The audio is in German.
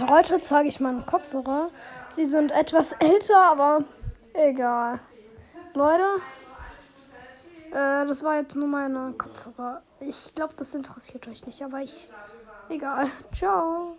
Heute zeige ich meine Kopfhörer. Sie sind etwas älter, aber egal. Leute, äh, das war jetzt nur meine Kopfhörer. Ich glaube, das interessiert euch nicht, aber ich. Egal. Ciao.